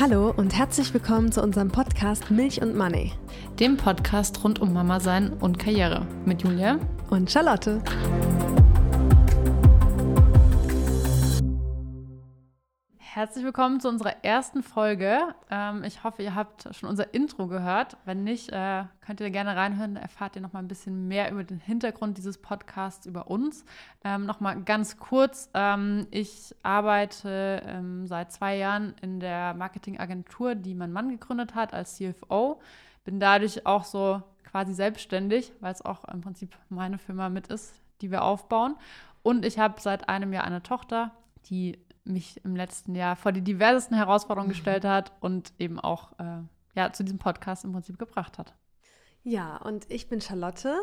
Hallo und herzlich willkommen zu unserem Podcast Milch und Money. Dem Podcast rund um Mama sein und Karriere mit Julia und Charlotte. Herzlich willkommen zu unserer ersten Folge. Ähm, ich hoffe, ihr habt schon unser Intro gehört. Wenn nicht, äh, könnt ihr gerne reinhören. Erfahrt ihr noch mal ein bisschen mehr über den Hintergrund dieses Podcasts, über uns. Ähm, noch mal ganz kurz: ähm, Ich arbeite ähm, seit zwei Jahren in der Marketingagentur, die mein Mann gegründet hat als CFO. Bin dadurch auch so quasi selbstständig, weil es auch im Prinzip meine Firma mit ist, die wir aufbauen. Und ich habe seit einem Jahr eine Tochter, die mich im letzten Jahr vor die diversesten Herausforderungen gestellt hat und eben auch äh, ja, zu diesem Podcast im Prinzip gebracht hat. Ja, und ich bin Charlotte.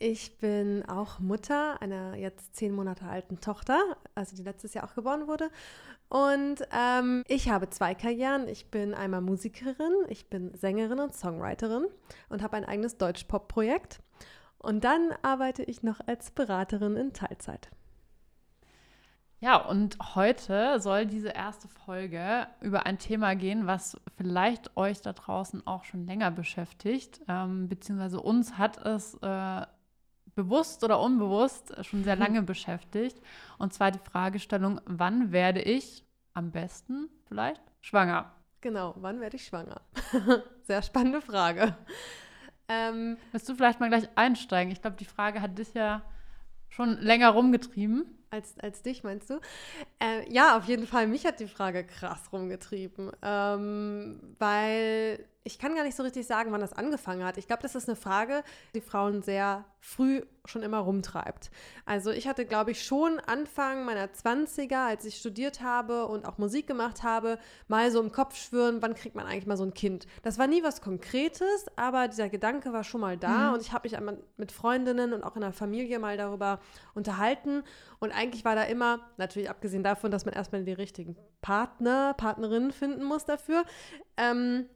Ich bin auch Mutter einer jetzt zehn Monate alten Tochter, also die letztes Jahr auch geboren wurde. Und ähm, ich habe zwei Karrieren. Ich bin einmal Musikerin, ich bin Sängerin und Songwriterin und habe ein eigenes Deutsch-Pop-Projekt. Und dann arbeite ich noch als Beraterin in Teilzeit. Ja, und heute soll diese erste Folge über ein Thema gehen, was vielleicht euch da draußen auch schon länger beschäftigt, ähm, beziehungsweise uns hat es äh, bewusst oder unbewusst schon sehr lange beschäftigt. Und zwar die Fragestellung, wann werde ich am besten vielleicht schwanger? Genau, wann werde ich schwanger? sehr spannende Frage. Ähm, Willst du vielleicht mal gleich einsteigen? Ich glaube, die Frage hat dich ja schon länger rumgetrieben. Als, als dich, meinst du? Äh, ja, auf jeden Fall. Mich hat die Frage krass rumgetrieben, ähm, weil ich kann gar nicht so richtig sagen, wann das angefangen hat. Ich glaube, das ist eine Frage, die Frauen sehr früh schon immer rumtreibt. Also ich hatte, glaube ich, schon Anfang meiner 20er, als ich studiert habe und auch Musik gemacht habe, mal so im Kopf schwören, wann kriegt man eigentlich mal so ein Kind. Das war nie was Konkretes, aber dieser Gedanke war schon mal da mhm. und ich habe mich einmal mit Freundinnen und auch in der Familie mal darüber unterhalten und eigentlich war da immer, natürlich abgesehen davon, dass man erstmal die richtigen Partner, Partnerinnen finden muss dafür, ähm,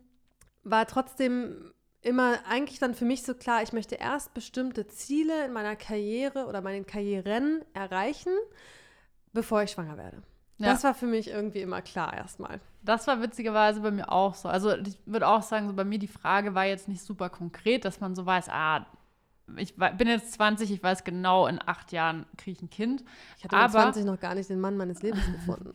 war trotzdem immer eigentlich dann für mich so klar, ich möchte erst bestimmte Ziele in meiner Karriere oder meinen Karrieren erreichen, bevor ich schwanger werde. Ja. Das war für mich irgendwie immer klar erstmal. Das war witzigerweise bei mir auch so. Also ich würde auch sagen, so bei mir die Frage war jetzt nicht super konkret, dass man so weiß, ah, ich bin jetzt 20, ich weiß genau, in acht Jahren kriege ich ein Kind. Ich hatte mit 20 noch gar nicht den Mann meines Lebens gefunden.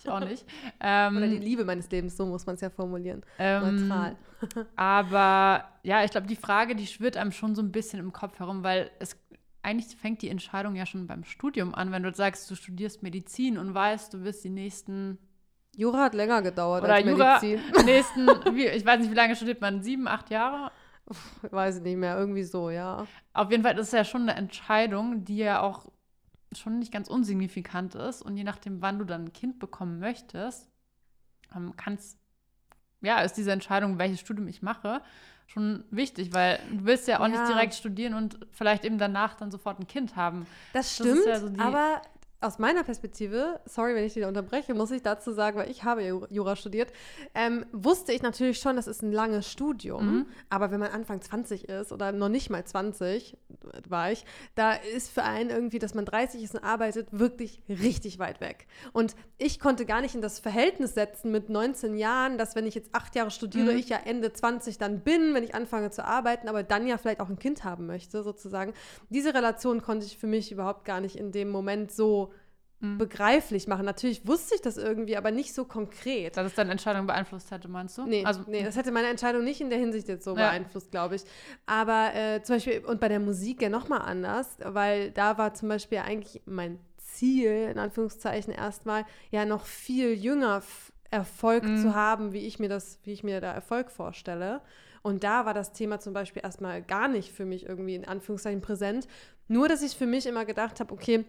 Ich auch nicht. Ähm, Oder die Liebe meines Lebens, so muss man es ja formulieren. Ähm, Neutral. aber ja, ich glaube, die Frage, die schwirrt einem schon so ein bisschen im Kopf herum, weil es eigentlich fängt die Entscheidung ja schon beim Studium an, wenn du sagst, du studierst Medizin und weißt, du wirst die nächsten Jura hat länger gedauert Oder als Jura, Medizin. nächsten, wie, ich weiß nicht, wie lange studiert man, sieben, acht Jahre? Weiß ich nicht mehr, irgendwie so, ja. Auf jeden Fall ist es ja schon eine Entscheidung, die ja auch schon nicht ganz unsignifikant ist. Und je nachdem, wann du dann ein Kind bekommen möchtest, ähm, kannst, ja, ist diese Entscheidung, welches Studium ich mache, schon wichtig, weil du willst ja auch ja. nicht direkt studieren und vielleicht eben danach dann sofort ein Kind haben. Das stimmt, das ja so aber aus meiner Perspektive, sorry, wenn ich dich unterbreche, muss ich dazu sagen, weil ich habe Jura studiert, ähm, wusste ich natürlich schon, das ist ein langes Studium. Mhm. Aber wenn man Anfang 20 ist oder noch nicht mal 20 war ich, da ist für einen irgendwie, dass man 30 ist und arbeitet, wirklich richtig weit weg. Und ich konnte gar nicht in das Verhältnis setzen mit 19 Jahren, dass wenn ich jetzt acht Jahre studiere, mhm. ich ja Ende 20 dann bin, wenn ich anfange zu arbeiten, aber dann ja vielleicht auch ein Kind haben möchte, sozusagen. Diese Relation konnte ich für mich überhaupt gar nicht in dem Moment so mhm. begreiflich machen. Natürlich wusste ich das irgendwie, aber nicht so konkret. Dass es deine Entscheidung beeinflusst hätte, meinst du? Nee, also, nee, das hätte meine Entscheidung nicht in der Hinsicht jetzt so ja. beeinflusst, glaube ich. Aber äh, zum Beispiel, und bei der Musik ja nochmal anders, weil da war zum Beispiel eigentlich mein Ziel, in Anführungszeichen erstmal, ja noch viel jünger Erfolg mhm. zu haben, wie ich mir das, wie ich mir da Erfolg vorstelle. Und da war das Thema zum Beispiel erstmal gar nicht für mich irgendwie in Anführungszeichen präsent. Nur, dass ich für mich immer gedacht habe, okay,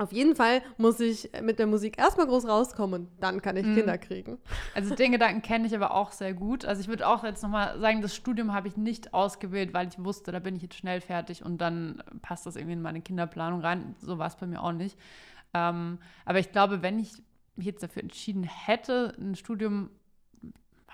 auf jeden Fall muss ich mit der Musik erstmal groß rauskommen und dann kann ich mhm. Kinder kriegen. Also den Gedanken kenne ich aber auch sehr gut. Also ich würde auch jetzt nochmal sagen, das Studium habe ich nicht ausgewählt, weil ich wusste, da bin ich jetzt schnell fertig und dann passt das irgendwie in meine Kinderplanung rein. So war es bei mir auch nicht. Ähm, aber ich glaube, wenn ich mich jetzt dafür entschieden hätte, ein Studium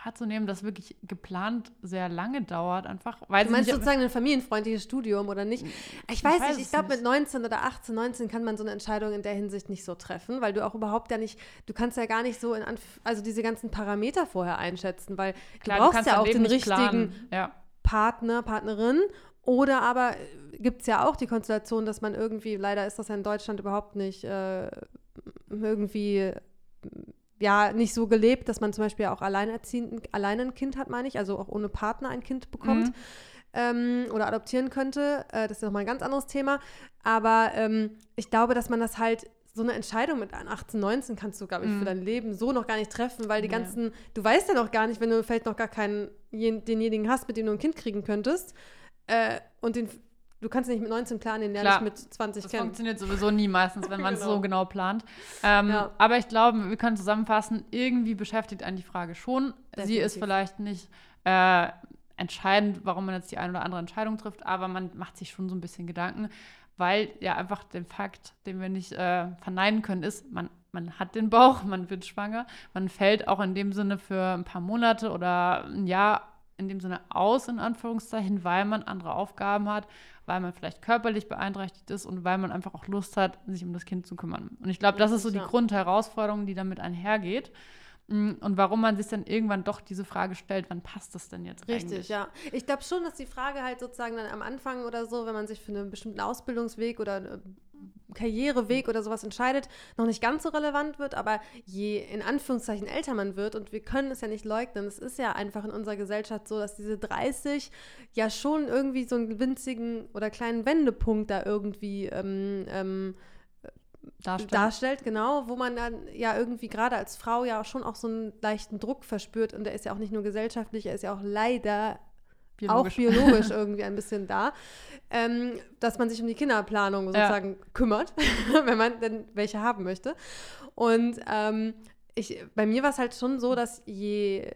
wahrzunehmen, dass wirklich geplant sehr lange dauert, einfach. Weil du meinst sozusagen ein familienfreundliches Studium oder nicht? Ich weiß, ich weiß nicht, ich glaube mit 19 oder 18, 19 kann man so eine Entscheidung in der Hinsicht nicht so treffen, weil du auch überhaupt ja nicht, du kannst ja gar nicht so in Anf also diese ganzen Parameter vorher einschätzen, weil Klar, du brauchst du ja auch den richtigen ja. Partner, Partnerin oder aber gibt es ja auch die Konstellation, dass man irgendwie, leider ist das ja in Deutschland überhaupt nicht äh, irgendwie ja nicht so gelebt, dass man zum Beispiel auch alleinerziehend, alleine ein Kind hat, meine ich, also auch ohne Partner ein Kind bekommt. Mhm. Ähm, oder adoptieren könnte. Äh, das ist nochmal ein ganz anderes Thema. Aber ähm, ich glaube, dass man das halt so eine Entscheidung mit 18, 19 kannst du, glaube ich, mm. für mhm. dein Leben so noch gar nicht treffen, weil die ja. ganzen, du weißt ja noch gar nicht, wenn du vielleicht noch gar keinen, denjenigen hast, mit dem du ein Kind kriegen könntest, äh, und den, du kannst nicht mit 19 planen, den lerne ich mit 20 das kennen. Das funktioniert sowieso nie meistens, wenn man es genau. so genau plant. Ähm, ja. Aber ich glaube, wir können zusammenfassen, irgendwie beschäftigt einen die Frage schon. Definitiv. Sie ist vielleicht nicht äh, entscheidend, warum man jetzt die eine oder andere Entscheidung trifft, aber man macht sich schon so ein bisschen Gedanken, weil ja einfach der Fakt, den wir nicht äh, verneinen können, ist, man, man hat den Bauch, man wird schwanger, man fällt auch in dem Sinne für ein paar Monate oder ein Jahr in dem Sinne aus, in Anführungszeichen, weil man andere Aufgaben hat, weil man vielleicht körperlich beeinträchtigt ist und weil man einfach auch Lust hat, sich um das Kind zu kümmern. Und ich glaube, das ist so die Grundherausforderung, die damit einhergeht. Mm, und warum man sich dann irgendwann doch diese Frage stellt, wann passt das denn jetzt Richtig, eigentlich? ja. Ich glaube schon, dass die Frage halt sozusagen dann am Anfang oder so, wenn man sich für einen bestimmten Ausbildungsweg oder äh, Karriereweg oder sowas entscheidet, noch nicht ganz so relevant wird, aber je in Anführungszeichen älter man wird, und wir können es ja nicht leugnen, es ist ja einfach in unserer Gesellschaft so, dass diese 30 ja schon irgendwie so einen winzigen oder kleinen Wendepunkt da irgendwie ähm, ähm, darstellt. darstellt, genau, wo man dann ja irgendwie gerade als Frau ja schon auch so einen leichten Druck verspürt und der ist ja auch nicht nur gesellschaftlich, er ist ja auch leider biologisch. auch biologisch irgendwie ein bisschen da, ähm, dass man sich um die Kinderplanung sozusagen ja. kümmert, wenn man denn welche haben möchte. Und ähm, ich, bei mir war es halt schon so, dass je,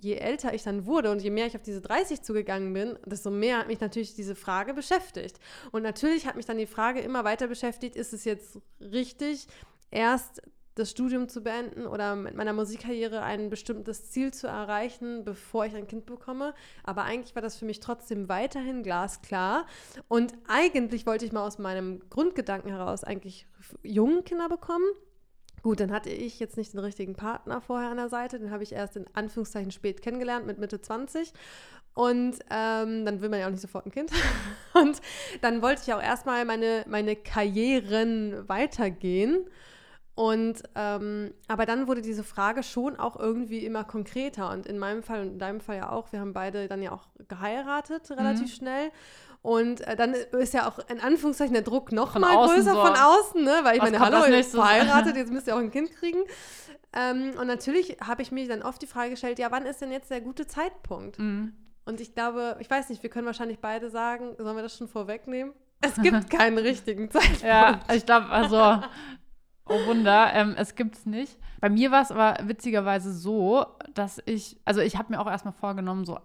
je älter ich dann wurde und je mehr ich auf diese 30 zugegangen bin, desto mehr hat mich natürlich diese Frage beschäftigt. Und natürlich hat mich dann die Frage immer weiter beschäftigt, ist es jetzt richtig, erst das Studium zu beenden oder mit meiner Musikkarriere ein bestimmtes Ziel zu erreichen, bevor ich ein Kind bekomme. Aber eigentlich war das für mich trotzdem weiterhin glasklar. Und eigentlich wollte ich mal aus meinem Grundgedanken heraus eigentlich jungen Kinder bekommen. Gut, dann hatte ich jetzt nicht den richtigen Partner vorher an der Seite. Den habe ich erst in Anführungszeichen spät kennengelernt, mit Mitte 20. Und ähm, dann will man ja auch nicht sofort ein Kind. Und dann wollte ich auch erstmal meine, meine Karrieren weitergehen. Und ähm, aber dann wurde diese Frage schon auch irgendwie immer konkreter. Und in meinem Fall und in deinem Fall ja auch, wir haben beide dann ja auch geheiratet, relativ mhm. schnell. Und äh, dann ist ja auch in Anführungszeichen der Druck noch von mal größer so. von außen, ne? Weil ich Was meine, hallo, ihr seid verheiratet, jetzt müsst ihr auch ein Kind kriegen. Ähm, und natürlich habe ich mir dann oft die Frage gestellt, ja, wann ist denn jetzt der gute Zeitpunkt? Mhm. Und ich glaube, ich weiß nicht, wir können wahrscheinlich beide sagen, sollen wir das schon vorwegnehmen? Es gibt keinen richtigen Zeitpunkt. Ja, ich glaube, also Oh Wunder, ähm, es gibt's nicht. Bei mir war es aber witzigerweise so, dass ich, also ich habe mir auch erstmal vorgenommen, so,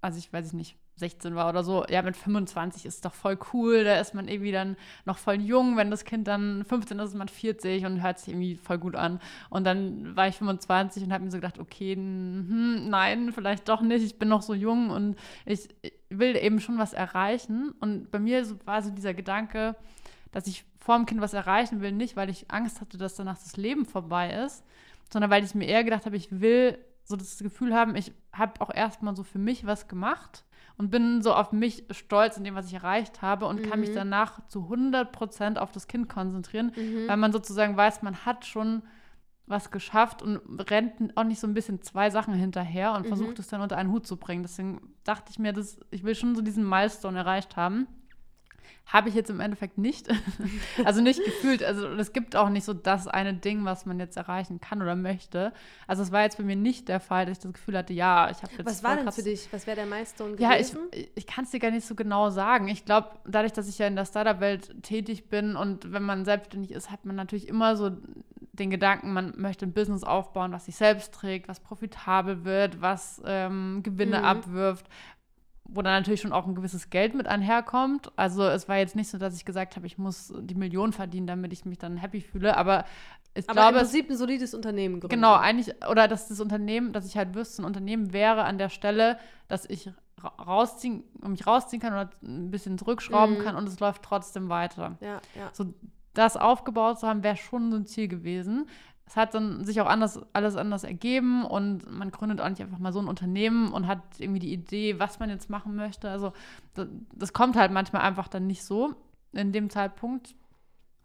also ich weiß nicht, 16 war oder so, ja, mit 25 ist doch voll cool, da ist man irgendwie dann noch voll jung, wenn das Kind dann 15 ist, ist man 40 und hört sich irgendwie voll gut an. Und dann war ich 25 und habe mir so gedacht, okay, hm, nein, vielleicht doch nicht, ich bin noch so jung und ich, ich will eben schon was erreichen. Und bei mir war so dieser Gedanke, dass ich vor dem Kind was erreichen will, nicht weil ich Angst hatte, dass danach das Leben vorbei ist, sondern weil ich mir eher gedacht habe, ich will so das Gefühl haben, ich habe auch erstmal so für mich was gemacht und bin so auf mich stolz in dem, was ich erreicht habe und mhm. kann mich mhm. danach zu 100 Prozent auf das Kind konzentrieren, mhm. weil man sozusagen weiß, man hat schon was geschafft und rennt auch nicht so ein bisschen zwei Sachen hinterher und mhm. versucht es dann unter einen Hut zu bringen. Deswegen dachte ich mir, dass ich will schon so diesen Milestone erreicht haben. Habe ich jetzt im Endeffekt nicht. also nicht gefühlt. Also es gibt auch nicht so das eine Ding, was man jetzt erreichen kann oder möchte. Also es war jetzt bei mir nicht der Fall, dass ich das Gefühl hatte, ja, ich habe jetzt. Was war denn für dich? Was wäre der Milestone gewesen? Ja, ich, ich kann es dir gar nicht so genau sagen. Ich glaube, dadurch, dass ich ja in der Startup-Welt tätig bin und wenn man selbstständig ist, hat man natürlich immer so den Gedanken, man möchte ein Business aufbauen, was sich selbst trägt, was profitabel wird, was ähm, Gewinne mhm. abwirft, wo dann natürlich schon auch ein gewisses Geld mit einherkommt. Also es war jetzt nicht so, dass ich gesagt habe, ich muss die Million verdienen, damit ich mich dann happy fühle. Aber ich Aber glaube, im es, Prinzip ein solides Unternehmen gründen. genau, eigentlich, oder dass das Unternehmen, dass ich halt wüsste, ein Unternehmen wäre an der Stelle, dass ich ra- rausziehen, mich rausziehen kann oder ein bisschen zurückschrauben Mhm. kann und es läuft trotzdem weiter. Ja, ja. So das aufgebaut zu haben, wäre schon so ein Ziel gewesen. Es hat dann sich auch anders, alles anders ergeben und man gründet auch nicht einfach mal so ein Unternehmen und hat irgendwie die Idee, was man jetzt machen möchte. Also das, das kommt halt manchmal einfach dann nicht so in dem Zeitpunkt,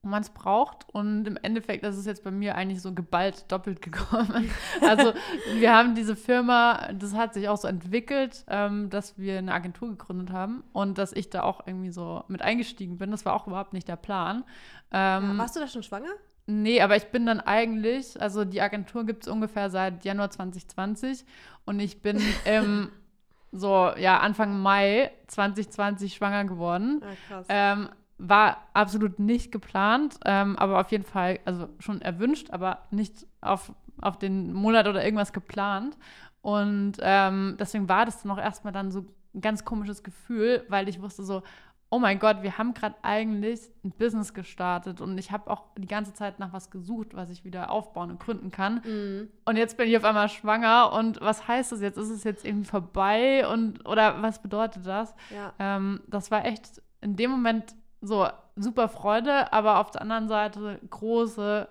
wo man es braucht. Und im Endeffekt ist es jetzt bei mir eigentlich so geballt doppelt gekommen. Also wir haben diese Firma, das hat sich auch so entwickelt, ähm, dass wir eine Agentur gegründet haben und dass ich da auch irgendwie so mit eingestiegen bin. Das war auch überhaupt nicht der Plan. Ähm, ja. Warst du da schon schwanger? Nee, aber ich bin dann eigentlich, also die Agentur gibt es ungefähr seit Januar 2020 und ich bin im, so, ja, Anfang Mai 2020 schwanger geworden. Ah, krass. Ähm, war absolut nicht geplant, ähm, aber auf jeden Fall, also schon erwünscht, aber nicht auf, auf den Monat oder irgendwas geplant. Und ähm, deswegen war das dann auch erstmal dann so ein ganz komisches Gefühl, weil ich wusste so, oh mein Gott, wir haben gerade eigentlich ein Business gestartet und ich habe auch die ganze Zeit nach was gesucht, was ich wieder aufbauen und gründen kann. Mhm. Und jetzt bin ich auf einmal schwanger und was heißt das jetzt? Ist es jetzt irgendwie vorbei und oder was bedeutet das? Ja. Ähm, das war echt in dem Moment so super Freude, aber auf der anderen Seite große,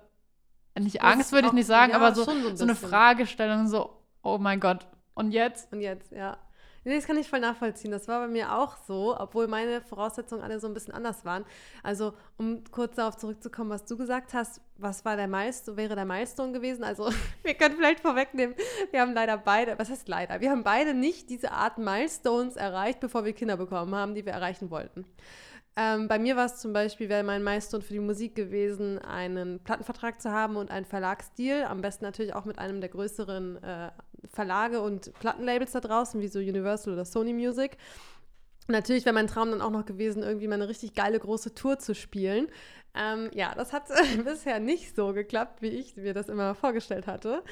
nicht Das Angst würde ich nicht sagen, ja, aber so, so ein so eine. Fragestellung, so, oh mein Gott, und jetzt? Und jetzt, ja. Nee, das kann ich voll nachvollziehen. Das war bei mir auch so, obwohl meine Voraussetzungen alle so ein bisschen anders waren. Also, um kurz darauf zurückzukommen, was du gesagt hast, was war der Milestone, wäre der Milestone gewesen? Also, wir können vielleicht vorwegnehmen, wir haben leider beide, was heißt leider? Wir haben beide nicht diese Art Milestones erreicht, bevor wir Kinder bekommen haben, die wir erreichen wollten. Ähm, bei mir war es zum Beispiel, wäre mein Milestone für die Musik gewesen, einen Plattenvertrag zu haben und einen Verlagsdeal. Am besten natürlich auch mit einem der größeren äh, Verlage und Plattenlabels da draußen, wie so Universal oder Sony Music. Natürlich wäre mein Traum dann auch noch gewesen, irgendwie mal eine richtig geile große Tour zu spielen. Ähm, ja, das hat bisher nicht so geklappt, wie ich mir das immer vorgestellt hatte.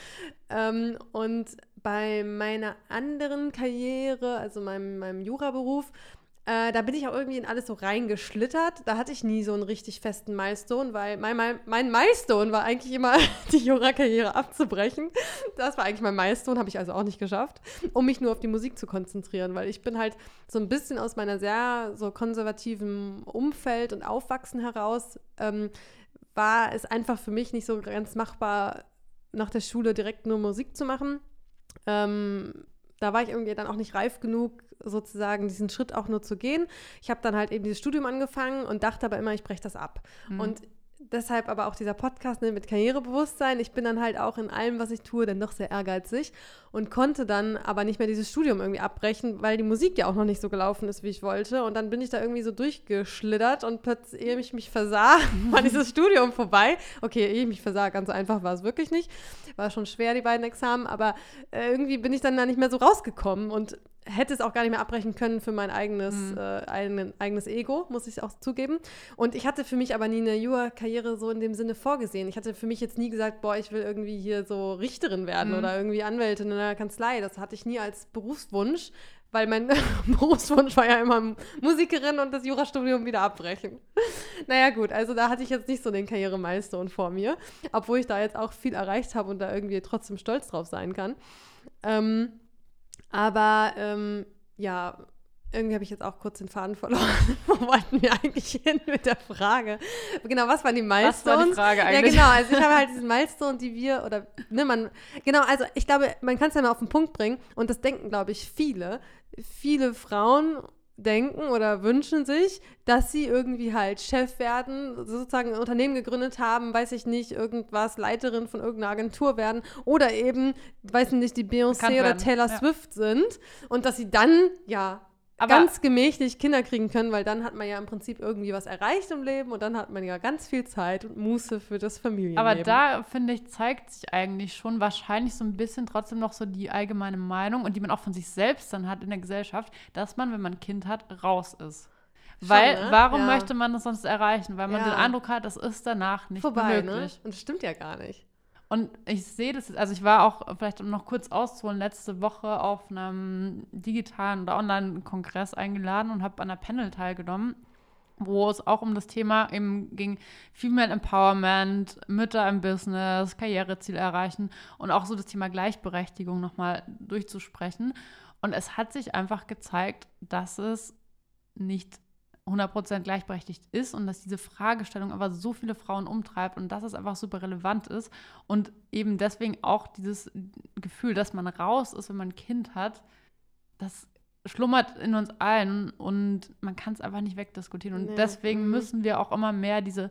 Ähm, und bei meiner anderen Karriere, also meinem, meinem Juraberuf, äh, da bin ich auch irgendwie in alles so reingeschlittert. Da hatte ich nie so einen richtig festen Milestone, weil mein, mein, mein Milestone war eigentlich immer, die Jura-Karriere abzubrechen. Das war eigentlich mein Milestone, habe ich also auch nicht geschafft, um mich nur auf die Musik zu konzentrieren, weil ich bin halt so ein bisschen aus meiner sehr so konservativen Umfeld und Aufwachsen heraus, ähm, war es einfach für mich nicht so ganz machbar, nach der Schule direkt nur Musik zu machen. Ähm, da war ich irgendwie dann auch nicht reif genug, sozusagen diesen Schritt auch nur zu gehen. Ich habe dann halt eben dieses Studium angefangen und dachte aber immer, ich breche das ab. Mhm. Und deshalb aber auch dieser Podcast ne, mit Karrierebewusstsein. Ich bin dann halt auch in allem, was ich tue, dann doch sehr ehrgeizig und konnte dann aber nicht mehr dieses Studium irgendwie abbrechen, weil die Musik ja auch noch nicht so gelaufen ist, wie ich wollte. Und dann bin ich da irgendwie so durchgeschlittert und plötzlich, ehe ich mich versah, war dieses Studium vorbei. Okay, ehe ich mich versah, ganz einfach war es wirklich nicht. War schon schwer, die beiden Examen, aber äh, irgendwie bin ich dann da nicht mehr so rausgekommen und hätte es auch gar nicht mehr abbrechen können für mein eigenes, Mhm. äh, eigen, eigenes Ego, muss ich auch zugeben. Und ich hatte für mich aber nie eine Jura-Karriere so in dem Sinne vorgesehen. Ich hatte für mich jetzt nie gesagt, boah, ich will irgendwie hier so Richterin werden Mhm. oder irgendwie Anwältin in einer Kanzlei. Das hatte ich nie als Berufswunsch, weil mein Berufswunsch war ja immer Musikerin und das Jurastudium wieder abbrechen. Naja, gut, also da hatte ich jetzt nicht so den Karrieremeister vor mir, obwohl ich da jetzt auch viel erreicht habe und da irgendwie trotzdem stolz drauf sein kann. Ähm, aber ähm, ja, irgendwie habe ich jetzt auch kurz den Faden verloren. Wo wollten wir eigentlich hin mit der Frage? Genau, was waren die Milestones? Was war die Frage Ja, eigentlich? genau. Also ich habe halt diesen Milestone, die wir oder ne, man genau. Also ich glaube, man kann es ja mal auf den Punkt bringen und das denken, glaube ich, viele. Viele Frauen denken oder wünschen sich, dass sie irgendwie halt Chef werden, sozusagen ein Unternehmen gegründet haben, weiß ich nicht, irgendwas, Leiterin von irgendeiner Agentur werden oder eben, weiß ich nicht, die Beyoncé oder Taylor ja. Swift sind und dass sie dann, ja, Aber- ganz gemächlich Kinder kriegen können, weil dann hat man ja im Prinzip irgendwie was erreicht im Leben und dann hat man ja ganz viel Zeit und Muße für das Familienleben. Aber da, finde ich, zeigt sich eigentlich schon wahrscheinlich so ein bisschen trotzdem noch so die allgemeine Meinung und die man auch von sich selbst dann hat in der Gesellschaft, dass man, wenn man ein Kind hat, raus ist. Weil, ne? warum Ja. möchte man das sonst erreichen? Weil man Ja. den Eindruck hat, das ist danach nicht vorbei, ne? möglich. Und das stimmt ja gar nicht. Und ich sehe das, also ich war auch, vielleicht um noch kurz auszuholen, letzte Woche auf einem digitalen oder Online-Kongress eingeladen und habe an einer Panel teilgenommen, wo es auch um das Thema eben ging, Female Empowerment, Mütter im Business, Karriereziele erreichen und auch so das Thema Gleichberechtigung nochmal durchzusprechen. Und es hat sich einfach gezeigt, dass es nicht 100% gleichberechtigt ist und dass diese Fragestellung aber so viele Frauen umtreibt und dass es einfach super relevant ist und eben deswegen auch dieses Gefühl, dass man raus ist, wenn man ein Kind hat, das schlummert in uns allen und man kann es einfach nicht wegdiskutieren. Und nee. deswegen mhm. müssen wir auch immer mehr diese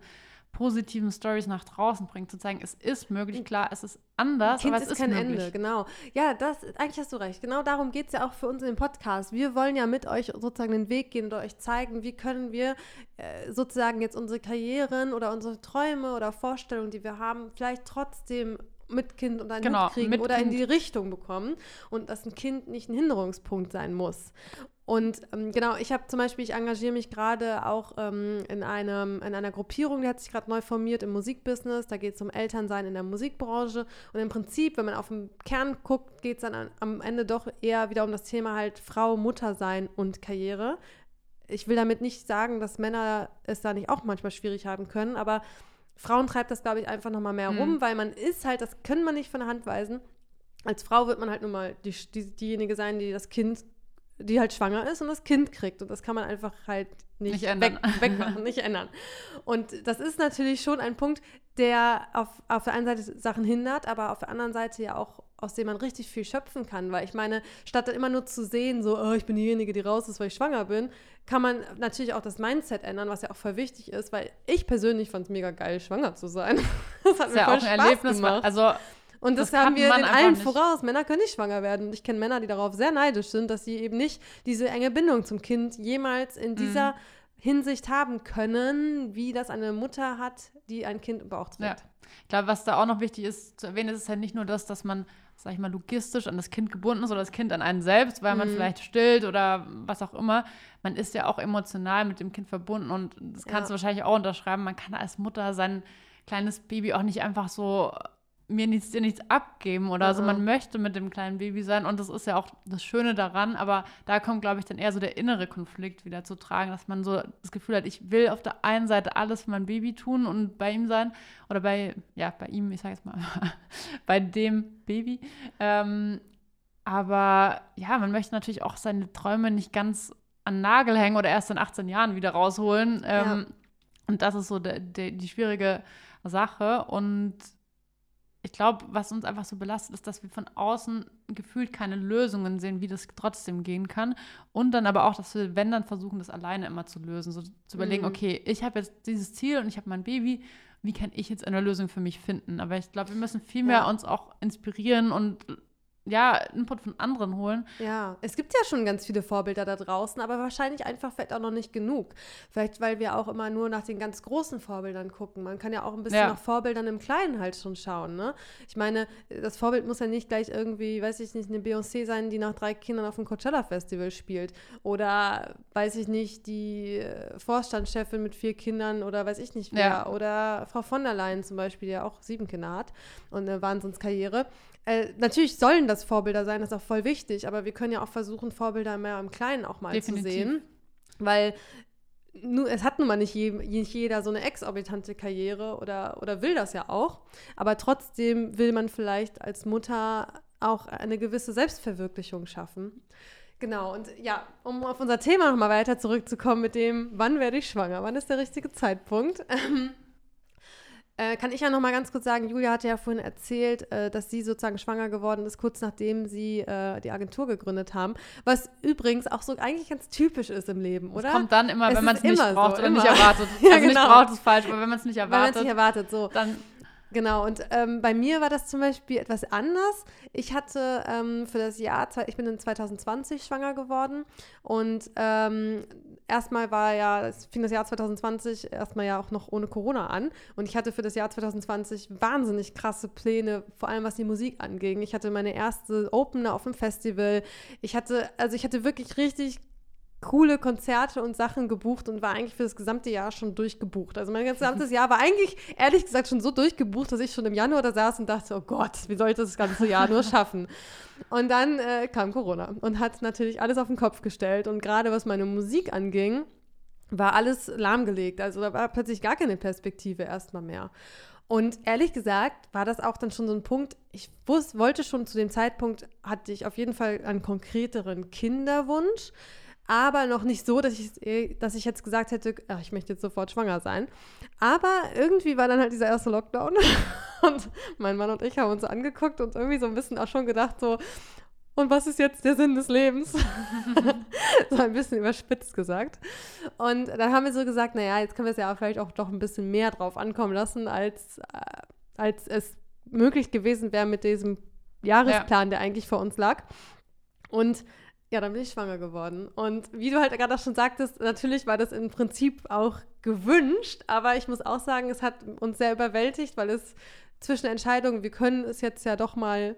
positiven Stories nach draußen bringen, zu zeigen, es ist möglich, klar, es ist anders, kind aber es ist, ist kein möglich. Ende, genau. Ja, das, eigentlich hast du recht. Genau darum geht es ja auch für uns in dem Podcast. Wir wollen ja mit euch sozusagen den Weg gehen und euch zeigen, wie können wir äh, sozusagen jetzt unsere Karrieren oder unsere Träume oder Vorstellungen, die wir haben, vielleicht trotzdem mit Kind und ein genau, mitkriegen oder kind. in die Richtung bekommen und dass ein Kind nicht ein Hinderungspunkt sein muss. Und ähm, genau, ich habe zum Beispiel, ich engagiere mich gerade auch ähm, in, einem, in einer Gruppierung, die hat sich gerade neu formiert im Musikbusiness. Da geht es um Elternsein in der Musikbranche. Und im Prinzip, wenn man auf den Kern guckt, geht es dann an, am Ende doch eher wieder um das Thema halt Frau, Mutter sein und Karriere. Ich will damit nicht sagen, dass Männer es da nicht auch manchmal schwierig haben können, aber Frauen treibt das, glaube ich, einfach nochmal mehr mhm. rum, weil man ist halt, das können man nicht von der Hand weisen. Als Frau wird man halt nun mal die, die, diejenige sein, die das Kind, die halt schwanger ist und das Kind kriegt. Und das kann man einfach halt nicht, nicht ändern. Weg, wegmachen, nicht ändern. Und das ist natürlich schon ein Punkt, der auf, auf der einen Seite Sachen hindert, aber auf der anderen Seite ja auch aus dem man richtig viel schöpfen kann. Weil ich meine, statt dann immer nur zu sehen, so, oh, ich bin diejenige, die raus ist, weil ich schwanger bin, kann man natürlich auch das Mindset ändern, was ja auch voll wichtig ist, weil ich persönlich fand es mega geil, schwanger zu sein. Das hat das mir ja voll auch ein Spaß Erlebnis, gemacht. Also und das, das haben wir den allen nicht. voraus. Männer können nicht schwanger werden. Ich kenne Männer, die darauf sehr neidisch sind, dass sie eben nicht diese enge Bindung zum Kind jemals in dieser mhm. Hinsicht haben können, wie das eine Mutter hat, die ein Kind im Bauch trägt. Ja. Ich glaube, was da auch noch wichtig ist zu erwähnen, ist es halt nicht nur das, dass man sag ich mal, logistisch an das Kind gebunden ist oder das Kind an einen selbst, weil man mhm. vielleicht stillt oder was auch immer. Man ist ja auch emotional mit dem Kind verbunden und das kannst ja. du wahrscheinlich auch unterschreiben. Man kann als Mutter sein kleines Baby auch nicht einfach so mir nichts, dir nichts abgeben oder mhm. so. Man möchte mit dem kleinen Baby sein und das ist ja auch das Schöne daran, aber da kommt, glaube ich, dann eher so der innere Konflikt wieder zu tragen, dass man so das Gefühl hat, ich will auf der einen Seite alles für mein Baby tun und bei ihm sein oder bei, ja, bei ihm, ich sage jetzt mal, bei dem Baby. Ähm, aber ja, man möchte natürlich auch seine Träume nicht ganz an Nagel hängen oder erst in 18 Jahren wieder rausholen. Ähm, ja. Und das ist so de, de, die schwierige Sache und ich glaube, was uns einfach so belastet, ist, dass wir von außen gefühlt keine Lösungen sehen, wie das trotzdem gehen kann. Und dann aber auch, dass wir, wenn dann versuchen, das alleine immer zu lösen. So zu überlegen, mhm. okay, ich habe jetzt dieses Ziel und ich habe mein Baby, wie kann ich jetzt eine Lösung für mich finden? Aber ich glaube, wir müssen viel mehr ja. uns auch inspirieren und ja, Input von anderen holen. Ja, es gibt ja schon ganz viele Vorbilder da draußen, aber wahrscheinlich einfach vielleicht auch noch nicht genug. Vielleicht, weil wir auch immer nur nach den ganz großen Vorbildern gucken. Man kann ja auch ein bisschen ja. nach Vorbildern im Kleinen halt schon schauen, ne? Ich meine, das Vorbild muss ja nicht gleich irgendwie, weiß ich nicht, eine Beyoncé sein, die nach drei Kindern auf dem Coachella-Festival spielt. Oder, weiß ich nicht, die äh, Vorstandschefin mit vier Kindern oder weiß ich nicht wer. Ja. Oder Frau von der Leyen zum Beispiel, die ja auch sieben Kinder hat und eine Wahnsinnskarriere äh, natürlich sollen das Vorbilder sein, das ist auch voll wichtig, aber wir können ja auch versuchen, Vorbilder mehr im Kleinen auch mal Definitiv. zu sehen. Weil nu, es hat nun mal nicht, je, nicht jeder so eine exorbitante Karriere oder, oder will das ja auch. Aber trotzdem will man vielleicht als Mutter auch eine gewisse Selbstverwirklichung schaffen. Genau, und ja, um auf unser Thema nochmal weiter zurückzukommen mit dem, wann werde ich schwanger? Wann ist der richtige Zeitpunkt? Äh, kann ich ja noch mal ganz kurz sagen, Julia hatte ja vorhin erzählt, äh, dass sie sozusagen schwanger geworden ist, kurz nachdem sie äh, die Agentur gegründet haben. Was übrigens auch so eigentlich ganz typisch ist im Leben, oder? Es kommt dann immer, es wenn man es nicht braucht so, oder immer. nicht erwartet. ja, also genau. nicht braucht ist falsch, aber wenn man es nicht erwartet. Wenn man es nicht erwartet, so. Dann Genau, und ähm, bei mir war das zum Beispiel etwas anders. Ich hatte ähm, für das Jahr, ich bin in 2020 schwanger geworden und ähm, erstmal war ja, es fing das Jahr 2020 erstmal ja auch noch ohne Corona an und ich hatte für das Jahr 2020 wahnsinnig krasse Pläne, vor allem was die Musik anging. Ich hatte meine erste Opener auf dem Festival. Ich hatte, also ich hatte wirklich richtig coole Konzerte und Sachen gebucht und war eigentlich für das gesamte Jahr schon durchgebucht. Also mein gesamtes Jahr war eigentlich, ehrlich gesagt, schon so durchgebucht, dass ich schon im Januar da saß und dachte, oh Gott, wie soll ich das ganze Jahr nur schaffen? Und dann äh, kam Corona und hat natürlich alles auf den Kopf gestellt. Und gerade was meine Musik anging, war alles lahmgelegt. Also da war plötzlich gar keine Perspektive erstmal mehr. Und ehrlich gesagt war das auch dann schon so ein Punkt, ich wusste, wollte schon zu dem Zeitpunkt, hatte ich auf jeden Fall einen konkreteren Kinderwunsch, aber noch nicht so, dass ich, dass ich jetzt gesagt hätte, ach, ich möchte jetzt sofort schwanger sein. Aber irgendwie war dann halt dieser erste Lockdown und mein Mann und ich haben uns angeguckt und irgendwie so ein bisschen auch schon gedacht, so, und was ist jetzt der Sinn des Lebens? so ein bisschen überspitzt gesagt. Und dann haben wir so gesagt, naja, jetzt können wir es ja vielleicht auch doch ein bisschen mehr drauf ankommen lassen, als, äh, als es möglich gewesen wäre mit diesem Jahresplan, ja. der eigentlich vor uns lag. Und ja, dann bin ich schwanger geworden. Und wie du halt gerade auch schon sagtest, natürlich war das im Prinzip auch gewünscht, aber ich muss auch sagen, es hat uns sehr überwältigt, weil es zwischen Entscheidungen, wir können es jetzt ja doch mal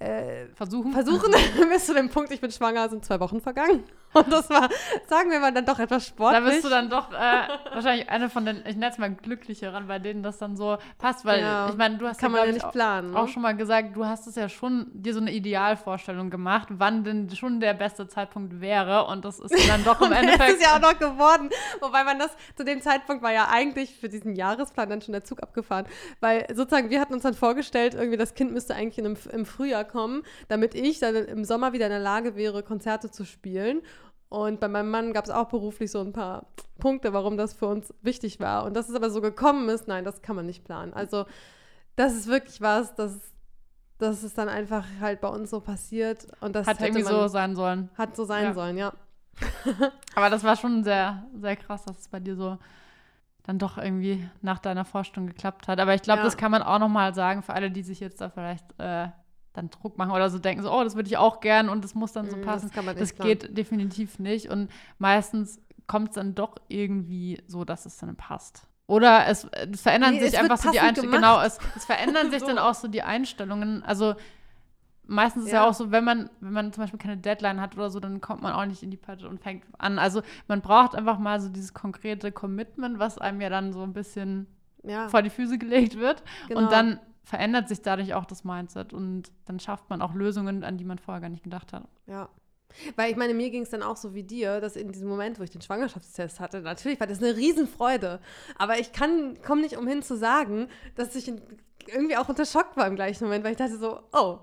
äh, versuchen. Versuchen, bis zu dem Punkt, ich bin schwanger, sind zwei Wochen vergangen. Und das war, sagen wir mal, dann doch etwas sportlich. Da bist du dann doch äh, wahrscheinlich eine von den, ich nenne es mal glücklicheren, bei denen das dann so passt, weil ja, ich meine, du hast kann ja, man ja nicht planen, auch, ne? auch schon mal gesagt, du hast es ja schon dir so eine Idealvorstellung gemacht, wann denn schon der beste Zeitpunkt wäre und das ist dann doch im Endeffekt. Das ist ja auch noch geworden, wobei man das zu dem Zeitpunkt war ja eigentlich für diesen Jahresplan dann schon der Zug abgefahren, weil sozusagen wir hatten uns dann vorgestellt, irgendwie das Kind müsste eigentlich im, im Frühjahr kommen, damit ich dann im Sommer wieder in der Lage wäre, Konzerte zu spielen. Und bei meinem Mann gab es auch beruflich so ein paar Punkte, warum das für uns wichtig war. Und dass es aber so gekommen ist, nein, das kann man nicht planen. Also das ist wirklich was, das, das ist dann einfach halt bei uns so passiert. Und das hat irgendwie so sein sollen. Hat so sein ja. sollen, ja. aber das war schon sehr, sehr krass, dass es bei dir so dann doch irgendwie nach deiner Vorstellung geklappt hat. Aber ich glaube, ja. das kann man auch noch mal sagen für alle, die sich jetzt da vielleicht äh, dann Druck machen oder so denken, so, oh, das würde ich auch gern und das muss dann so mm, passen. Das, das geht definitiv nicht. Und meistens kommt es dann doch irgendwie so, dass es dann passt. Oder es, es verändern nee, sich es einfach so die Einstellungen. Genau, es, es verändern sich so. dann auch so die Einstellungen. Also meistens ist ja. ja auch so, wenn man, wenn man zum Beispiel keine Deadline hat oder so, dann kommt man auch nicht in die Pötte und fängt an. Also man braucht einfach mal so dieses konkrete Commitment, was einem ja dann so ein bisschen ja. vor die Füße gelegt wird. Genau. Und dann verändert sich dadurch auch das Mindset und dann schafft man auch Lösungen, an die man vorher gar nicht gedacht hat. Ja. Weil ich meine, mir ging es dann auch so wie dir, dass in diesem Moment, wo ich den Schwangerschaftstest hatte, natürlich war das eine Riesenfreude. Aber ich kann, komme nicht umhin zu sagen, dass ich irgendwie auch unter Schock war im gleichen Moment, weil ich dachte so, oh.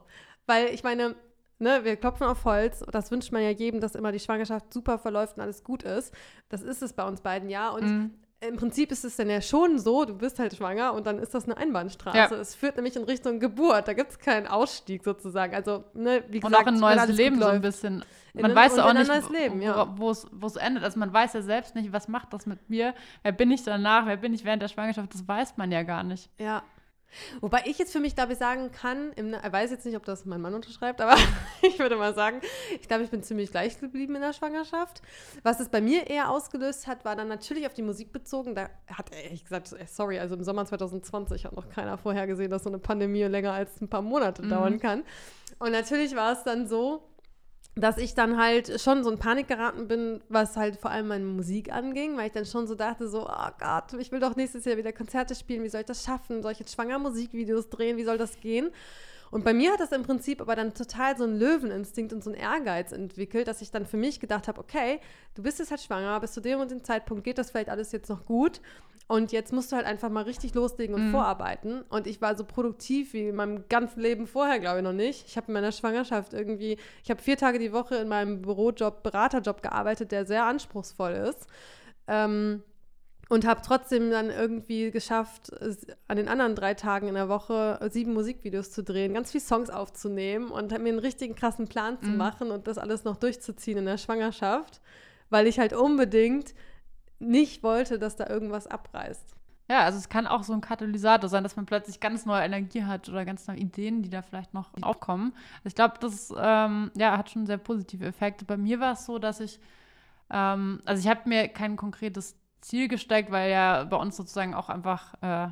Weil ich meine, ne, wir klopfen auf Holz, das wünscht man ja jedem, dass immer die Schwangerschaft super verläuft und alles gut ist. Das ist es bei uns beiden ja. Und mhm im Prinzip ist es dann ja schon so, du bist halt schwanger und dann ist das eine Einbahnstraße. Ja. Es führt nämlich in Richtung Geburt. Da gibt es keinen Ausstieg sozusagen. Also, ne, wie gesagt, und auch ein neues Leben so ein bisschen. Man in, weiß ja auch nicht, wo es endet. Also man weiß ja selbst nicht, was macht das mit mir? Wer bin ich danach? Wer bin ich während der Schwangerschaft? Das weiß man ja gar nicht. Ja, Wobei ich jetzt für mich dabei sagen kann, im, ich weiß jetzt nicht, ob das mein Mann unterschreibt, aber ich würde mal sagen, ich glaube, ich bin ziemlich gleich geblieben in der Schwangerschaft. Was es bei mir eher ausgelöst hat, war dann natürlich auf die Musik bezogen. Da hat er ehrlich gesagt, sorry, also im Sommer 2020 hat noch keiner vorhergesehen, dass so eine Pandemie länger als ein paar Monate mhm. dauern kann. Und natürlich war es dann so, dass ich dann halt schon so in Panik geraten bin, was halt vor allem meine Musik anging, weil ich dann schon so dachte, so, oh Gott, ich will doch nächstes Jahr wieder Konzerte spielen, wie soll ich das schaffen? Soll ich jetzt schwanger Musikvideos drehen? Wie soll das gehen? Und bei mir hat das im Prinzip aber dann total so einen Löweninstinkt und so einen Ehrgeiz entwickelt, dass ich dann für mich gedacht habe, okay, du bist jetzt halt schwanger, bis zu dem und dem Zeitpunkt geht das vielleicht alles jetzt noch gut. Und jetzt musst du halt einfach mal richtig loslegen und mhm. vorarbeiten. Und ich war so produktiv wie in meinem ganzen Leben vorher, glaube ich, noch nicht. Ich habe in meiner Schwangerschaft irgendwie, ich habe vier Tage die Woche in meinem Bürojob, Beraterjob gearbeitet, der sehr anspruchsvoll ist. Ähm, und habe trotzdem dann irgendwie geschafft, an den anderen drei Tagen in der Woche sieben Musikvideos zu drehen, ganz viele Songs aufzunehmen und mir einen richtigen krassen Plan zu mhm. machen und das alles noch durchzuziehen in der Schwangerschaft, weil ich halt unbedingt nicht wollte, dass da irgendwas abreißt. Ja, also es kann auch so ein Katalysator sein, dass man plötzlich ganz neue Energie hat oder ganz neue Ideen, die da vielleicht noch aufkommen. Ich glaube, das ähm, ja, hat schon sehr positive Effekte. Bei mir war es so, dass ich, ähm, also ich habe mir kein konkretes Ziel gesteckt, weil ja bei uns sozusagen auch einfach äh,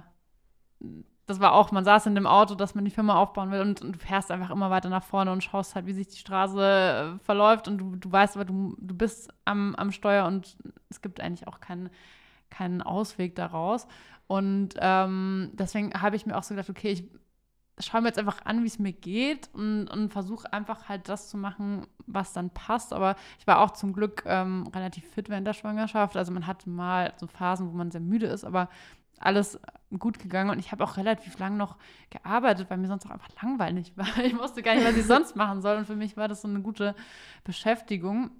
das war auch, man saß in dem Auto, dass man die Firma aufbauen will und, und, du fährst einfach immer weiter nach vorne und schaust halt, wie sich die Straße äh, verläuft und du, du weißt aber, du, du bist am, am Steuer und es gibt eigentlich auch keinen, keinen Ausweg daraus. Und ähm, deswegen habe ich mir auch so gedacht, okay, ich schaue mir jetzt einfach an, wie es mir geht und, und versuche einfach halt das zu machen, was dann passt. Aber ich war auch zum Glück ähm, relativ fit während der Schwangerschaft. Also man hat mal so Phasen, wo man sehr müde ist, aber alles gut gegangen und ich habe auch relativ lang noch gearbeitet, weil mir sonst auch einfach langweilig war. Ich wusste gar nicht, was ich sonst machen soll und für mich war das so eine gute Beschäftigung.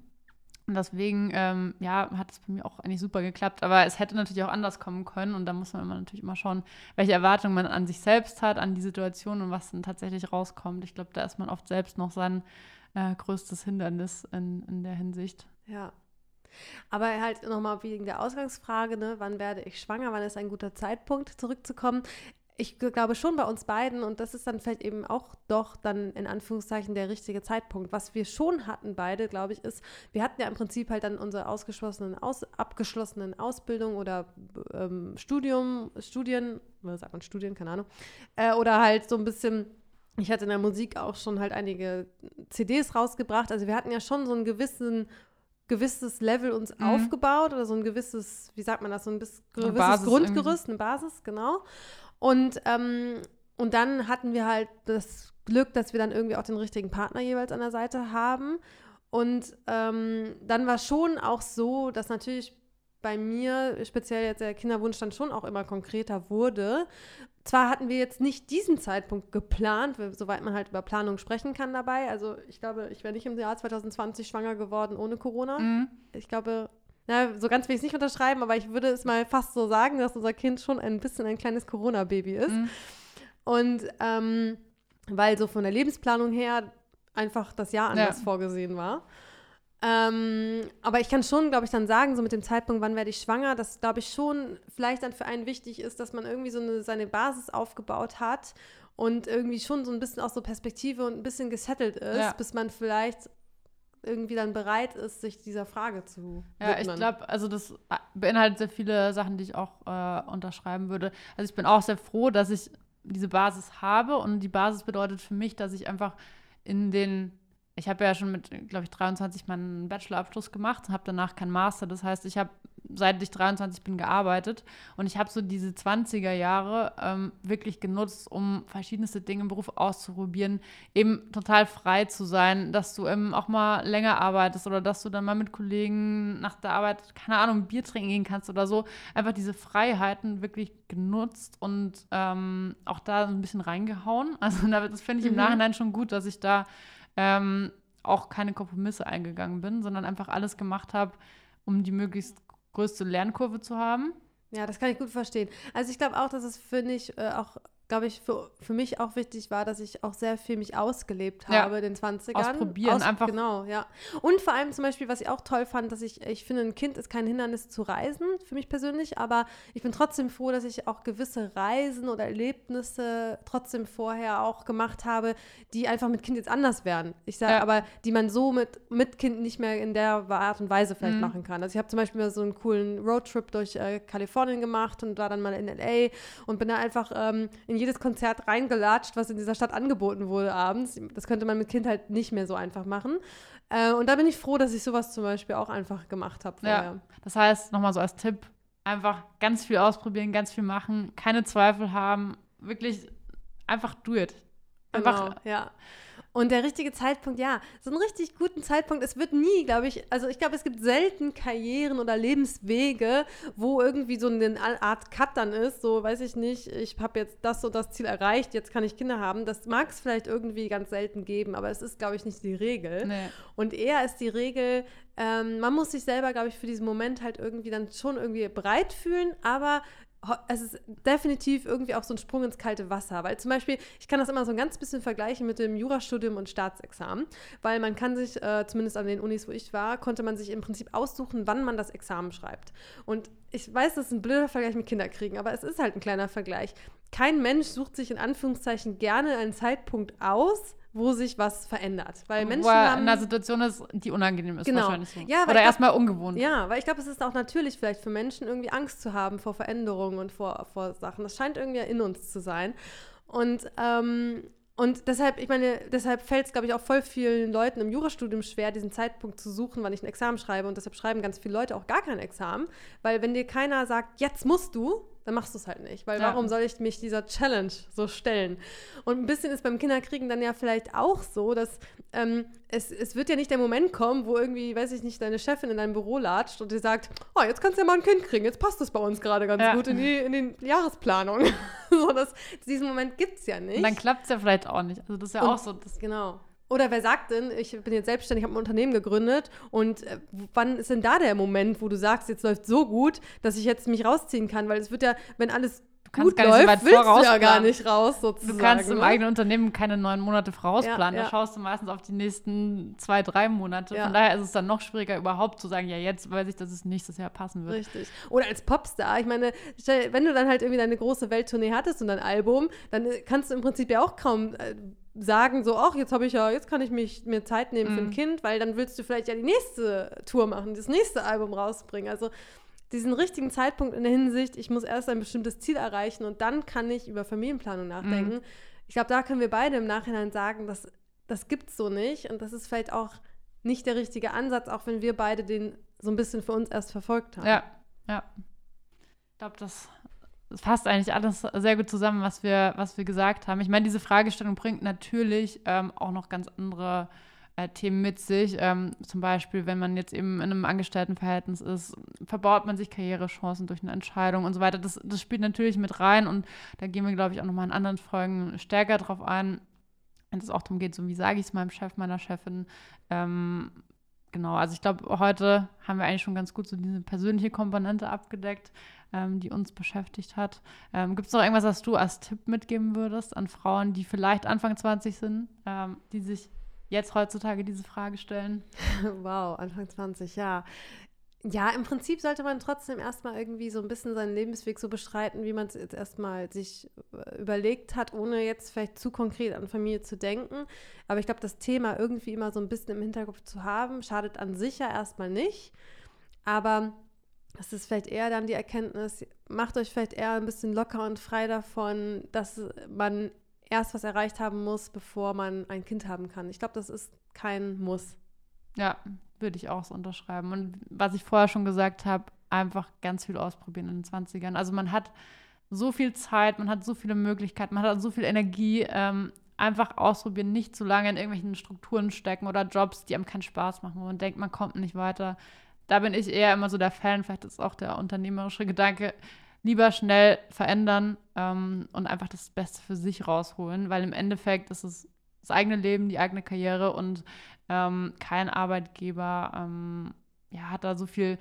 Und deswegen, ähm, ja, hat es bei mir auch eigentlich super geklappt. Aber es hätte natürlich auch anders kommen können. Und da muss man immer natürlich immer schauen, welche Erwartungen man an sich selbst hat, an die Situation und was dann tatsächlich rauskommt. Ich glaube, da ist man oft selbst noch sein äh, größtes Hindernis in, in der Hinsicht. Ja, aber halt nochmal wegen der Ausgangsfrage, ne, wann werde ich schwanger, wann ist ein guter Zeitpunkt zurückzukommen. Ich glaube schon bei uns beiden, und das ist dann vielleicht eben auch doch dann in Anführungszeichen der richtige Zeitpunkt. Was wir schon hatten beide, glaube ich, ist, wir hatten ja im Prinzip halt dann unsere ausgeschlossenen, aus, abgeschlossenen Ausbildung oder ähm, Studium, Studien, was sagt man, Studien, keine Ahnung, äh, oder halt so ein bisschen ich hatte in der Musik auch schon halt einige CDs rausgebracht. Also wir hatten ja schon so einen gewissen gewisses Level uns mhm. aufgebaut oder so ein gewisses, wie sagt man das, so ein gewisses Grundgerüst, irgendwie. eine Basis, genau. Und, ähm, und dann hatten wir halt das Glück, dass wir dann irgendwie auch den richtigen Partner jeweils an der Seite haben. Und ähm, dann war schon auch so, dass natürlich bei mir, speziell jetzt der Kinderwunsch, dann schon auch immer konkreter wurde. Zwar hatten wir jetzt nicht diesen Zeitpunkt geplant, soweit man halt über Planung sprechen kann dabei. Also ich glaube, ich wäre nicht im Jahr 2020 schwanger geworden ohne Corona. Mhm. Ich glaube, na, so ganz will ich es nicht unterschreiben, aber ich würde es mal fast so sagen, dass unser Kind schon ein bisschen ein kleines Corona-Baby ist. Mhm. Und ähm, weil so von der Lebensplanung her einfach das Jahr anders ja. vorgesehen war. Ähm, aber ich kann schon, glaube ich, dann sagen, so mit dem Zeitpunkt, wann werde ich schwanger, dass, glaube ich, schon vielleicht dann für einen wichtig ist, dass man irgendwie so eine, seine Basis aufgebaut hat und irgendwie schon so ein bisschen auch so Perspektive und ein bisschen gesettelt ist, ja. bis man vielleicht irgendwie dann bereit ist, sich dieser Frage zu Ja, widmen. ich glaube, also das äh, beinhaltet sehr viele Sachen, die ich auch äh, unterschreiben würde. Also ich bin auch sehr froh, dass ich diese Basis habe und die Basis bedeutet für mich, dass ich einfach in den ich habe ja schon mit, glaube ich, 23 meinen Bachelorabschluss gemacht, habe danach keinen Master. Das heißt, ich habe seit ich 23 bin gearbeitet und ich habe so diese 20er Jahre ähm, wirklich genutzt, um verschiedenste Dinge im Beruf auszuprobieren, eben total frei zu sein, dass du eben auch mal länger arbeitest oder dass du dann mal mit Kollegen nach der Arbeit, keine Ahnung, Bier trinken gehen kannst oder so. Einfach diese Freiheiten wirklich genutzt und ähm, auch da ein bisschen reingehauen. Also das finde ich im mhm. Nachhinein schon gut, dass ich da ähm, auch keine Kompromisse eingegangen bin, sondern einfach alles gemacht habe, um die möglichst größte Lernkurve zu haben. Ja, das kann ich gut verstehen. Also ich glaube auch, dass es, finde ich, äh, auch glaube ich, für, für mich auch wichtig war, dass ich auch sehr viel mich ausgelebt habe ja. in den 20ern. Ausprobieren, Aus, einfach. Genau, ja. Und vor allem zum Beispiel, was ich auch toll fand, dass ich, ich finde, ein Kind ist kein Hindernis zu reisen, für mich persönlich, aber ich bin trotzdem froh, dass ich auch gewisse Reisen oder Erlebnisse trotzdem vorher auch gemacht habe, die einfach mit Kind jetzt anders wären. Ich sage ja. aber, die man so mit, mit Kind nicht mehr in der Art und Weise vielleicht mhm. machen kann. Also ich habe zum Beispiel so einen coolen Roadtrip durch äh, Kalifornien gemacht und war dann mal in L.A. und bin da einfach ähm, in jedes Konzert reingelatscht, was in dieser Stadt angeboten wurde abends. Das könnte man mit Kind halt nicht mehr so einfach machen. Äh, und da bin ich froh, dass ich sowas zum Beispiel auch einfach gemacht habe vorher. Ja, das heißt, nochmal so als Tipp, einfach ganz viel ausprobieren, ganz viel machen, keine Zweifel haben, wirklich einfach do it. Einfach, genau, ja. Und der richtige Zeitpunkt, ja, so einen richtig guten Zeitpunkt. Es wird nie, glaube ich, also ich glaube, es gibt selten Karrieren oder Lebenswege, wo irgendwie so eine Art Cut dann ist. So, weiß ich nicht, ich habe jetzt das und das Ziel erreicht, jetzt kann ich Kinder haben. Das mag es vielleicht irgendwie ganz selten geben, aber es ist, glaube ich, nicht die Regel. Nee. Und eher ist die Regel, ähm, man muss sich selber, glaube ich, für diesen Moment halt irgendwie dann schon irgendwie bereit fühlen, aber es ist definitiv irgendwie auch so ein Sprung ins kalte Wasser, weil zum Beispiel, ich kann das immer so ein ganz bisschen vergleichen mit dem Jurastudium und Staatsexamen, weil man kann sich, äh, zumindest an den Unis, wo ich war, konnte man sich im Prinzip aussuchen, wann man das Examen schreibt. Und ich weiß, das ist ein blöder Vergleich mit Kinderkriegen, aber es ist halt ein kleiner Vergleich. Kein Mensch sucht sich in Anführungszeichen gerne einen Zeitpunkt aus, wo sich was verändert. Weil Menschen wo er haben, in einer Situation ist, die unangenehm ist Genau. wahrscheinlich so. Ja, weil Oder erstmal ungewohnt. Ja, weil ich glaube, es ist auch natürlich vielleicht für Menschen irgendwie Angst zu haben vor Veränderungen und vor, vor Sachen. Das scheint irgendwie in uns zu sein. Und, ähm, und deshalb, ich meine, deshalb fällt es, glaube ich, auch voll vielen Leuten im Jurastudium schwer, diesen Zeitpunkt zu suchen, wann ich ein Examen schreibe. Und deshalb schreiben ganz viele Leute auch gar kein Examen. Weil wenn dir keiner sagt, jetzt musst du, dann machst du es halt nicht. Weil Ja. warum soll ich mich dieser Challenge so stellen? Und ein bisschen ist beim Kinderkriegen dann ja vielleicht auch so, dass ähm, es, es wird ja nicht der Moment kommen, wo irgendwie, weiß ich nicht, deine Chefin in dein Büro latscht und dir sagt, oh, jetzt kannst du ja mal ein Kind kriegen, jetzt passt das bei uns gerade ganz Ja. gut in die, in die Jahresplanung. so, das, diesen Moment gibt es ja nicht. Und dann klappt es ja vielleicht auch nicht. Also das ist ja Und- auch so. Das, Genau. Oder wer sagt denn, ich bin jetzt selbstständig, habe ein Unternehmen gegründet und äh, wann ist denn da der Moment, wo du sagst, jetzt läuft so gut, dass ich jetzt mich rausziehen kann? Weil es wird ja, wenn alles gut so läuft, weit willst du ja gar nicht raus sozusagen. du kannst im ne? eigenen Unternehmen keine neun Monate vorausplanen. Ja, Da ja. schaust du meistens auf die nächsten zwei, drei Monate. Ja. Von daher ist es dann noch schwieriger, überhaupt zu sagen, ja, jetzt weiß ich, dass es nächstes Jahr passen wird. Richtig. Oder als Popstar. Ich meine, wenn du dann halt irgendwie deine große Welttournee hattest und dein Album, dann äh, kannst du im Prinzip ja auch kaum äh, sagen, so, ach, jetzt habe ich ja, jetzt kann ich mich mir Zeit nehmen für ein Mhm. Kind, weil dann willst du vielleicht ja die nächste Tour machen, das nächste Album rausbringen. Also diesen richtigen Zeitpunkt in der Hinsicht, ich muss erst ein bestimmtes Ziel erreichen und dann kann ich über Familienplanung nachdenken. Ich glaube, da können wir beide im Nachhinein sagen, dass das gibt es so nicht und das ist vielleicht auch nicht der richtige Ansatz, auch wenn wir beide den so ein bisschen für uns erst verfolgt haben. Ja, ja. Ich glaube, das, das fasst eigentlich alles sehr gut zusammen, was wir, was wir gesagt haben. Ich meine, diese Fragestellung bringt natürlich ähm, auch noch ganz andere äh, Themen mit sich. Ähm, zum Beispiel, wenn man jetzt eben in einem Angestelltenverhältnis ist, verbaut man sich Karrierechancen durch eine Entscheidung und so weiter. Das, das spielt natürlich mit rein und da gehen wir, glaube ich, auch nochmal in anderen Folgen stärker drauf ein. Wenn es auch darum geht, so wie sage ich es meinem Chef, meiner Chefin, ähm, genau, also ich glaube, heute haben wir eigentlich schon ganz gut so diese persönliche Komponente abgedeckt, ähm, die uns beschäftigt hat. Ähm, Gibt es noch irgendwas, was du als Tipp mitgeben würdest an Frauen, die vielleicht Anfang 20 sind, ähm, die sich jetzt heutzutage diese Frage stellen? Wow, Anfang 20, ja. Ja, im Prinzip sollte man trotzdem erstmal irgendwie so ein bisschen seinen Lebensweg so beschreiten, wie man es jetzt erstmal sich äh, überlegt hat, ohne jetzt vielleicht zu konkret an Familie zu denken. Aber ich glaube, das Thema irgendwie immer so ein bisschen im Hinterkopf zu haben, schadet an sich ja erstmal nicht. Aber es ist vielleicht eher dann die Erkenntnis, macht euch vielleicht eher ein bisschen locker und frei davon, dass man erst was erreicht haben muss, bevor man ein Kind haben kann. Ich glaube, das ist kein Muss. Ja, würde ich auch so unterschreiben. Und was ich vorher schon gesagt habe, einfach ganz viel ausprobieren in den 20ern. Also man hat so viel Zeit, man hat so viele Möglichkeiten, man hat so viel Energie. Ähm, einfach ausprobieren, nicht zu lange in irgendwelchen Strukturen stecken oder Jobs, die einem keinen Spaß machen, wo man denkt, man kommt nicht weiter. Da bin ich eher immer so der Fan, vielleicht ist auch der unternehmerische Gedanke, lieber schnell verändern ähm, und einfach das Beste für sich rausholen, weil im Endeffekt ist es das eigene Leben, die eigene Karriere und ähm, kein Arbeitgeber ähm, ja, hat da so viel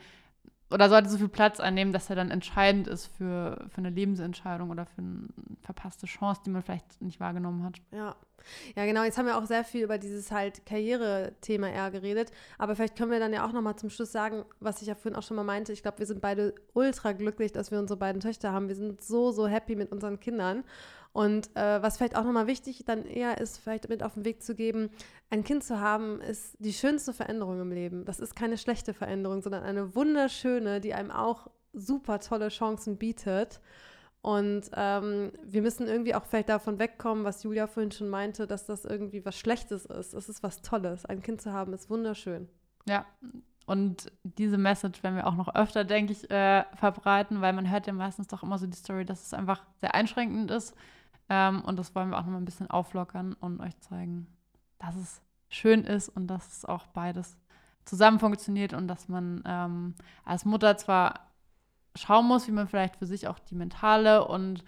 oder sollte so viel Platz einnehmen, dass er dann entscheidend ist für, für eine Lebensentscheidung oder für eine verpasste Chance, die man vielleicht nicht wahrgenommen hat. Ja. Ja, genau. Jetzt haben wir auch sehr viel über dieses halt Karriere-Thema eher geredet. Aber vielleicht können wir dann ja auch nochmal zum Schluss sagen, was ich ja vorhin auch schon mal meinte. Ich glaube, wir sind beide ultra glücklich, dass wir unsere beiden Töchter haben. Wir sind so, so happy mit unseren Kindern. Und äh, was vielleicht auch nochmal wichtig dann eher ist, vielleicht mit auf den Weg zu geben, ein Kind zu haben, ist die schönste Veränderung im Leben. Das ist keine schlechte Veränderung, sondern eine wunderschöne, die einem auch super tolle Chancen bietet. Und ähm, wir müssen irgendwie auch vielleicht davon wegkommen, was Julia vorhin schon meinte, dass das irgendwie was Schlechtes ist. Es ist was Tolles. Ein Kind zu haben ist wunderschön. Ja, und diese Message werden wir auch noch öfter, denke ich, äh, verbreiten, weil man hört ja meistens doch immer so die Story, dass es einfach sehr einschränkend ist. Ähm, und das wollen wir auch noch mal ein bisschen auflockern und euch zeigen, dass es schön ist und dass es auch beides zusammen funktioniert und dass man ähm, als Mutter zwar schauen muss, wie man vielleicht für sich auch die mentale und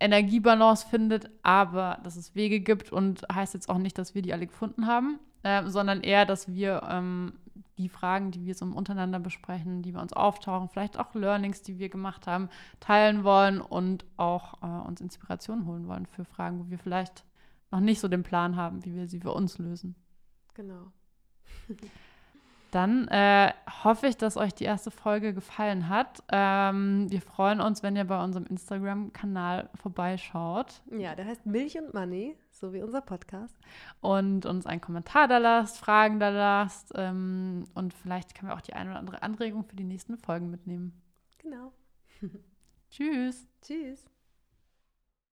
Energiebalance findet, aber dass es Wege gibt und heißt jetzt auch nicht, dass wir die alle gefunden haben, äh, sondern eher, dass wir ähm, die Fragen, die wir so untereinander besprechen, die wir uns auftauchen, vielleicht auch Learnings, die wir gemacht haben, teilen wollen und auch äh, uns Inspiration holen wollen für Fragen, wo wir vielleicht noch nicht so den Plan haben, wie wir sie für uns lösen. Genau. Dann äh, hoffe ich, dass euch die erste Folge gefallen hat. Ähm, wir freuen uns, wenn ihr bei unserem Instagram-Kanal vorbeischaut. Ja, der heißt Milch und Money, so wie unser Podcast. Und uns einen Kommentar da lasst, Fragen da lasst. Ähm, und vielleicht können wir auch die eine oder andere Anregung für die nächsten Folgen mitnehmen. Genau. Tschüss. Tschüss.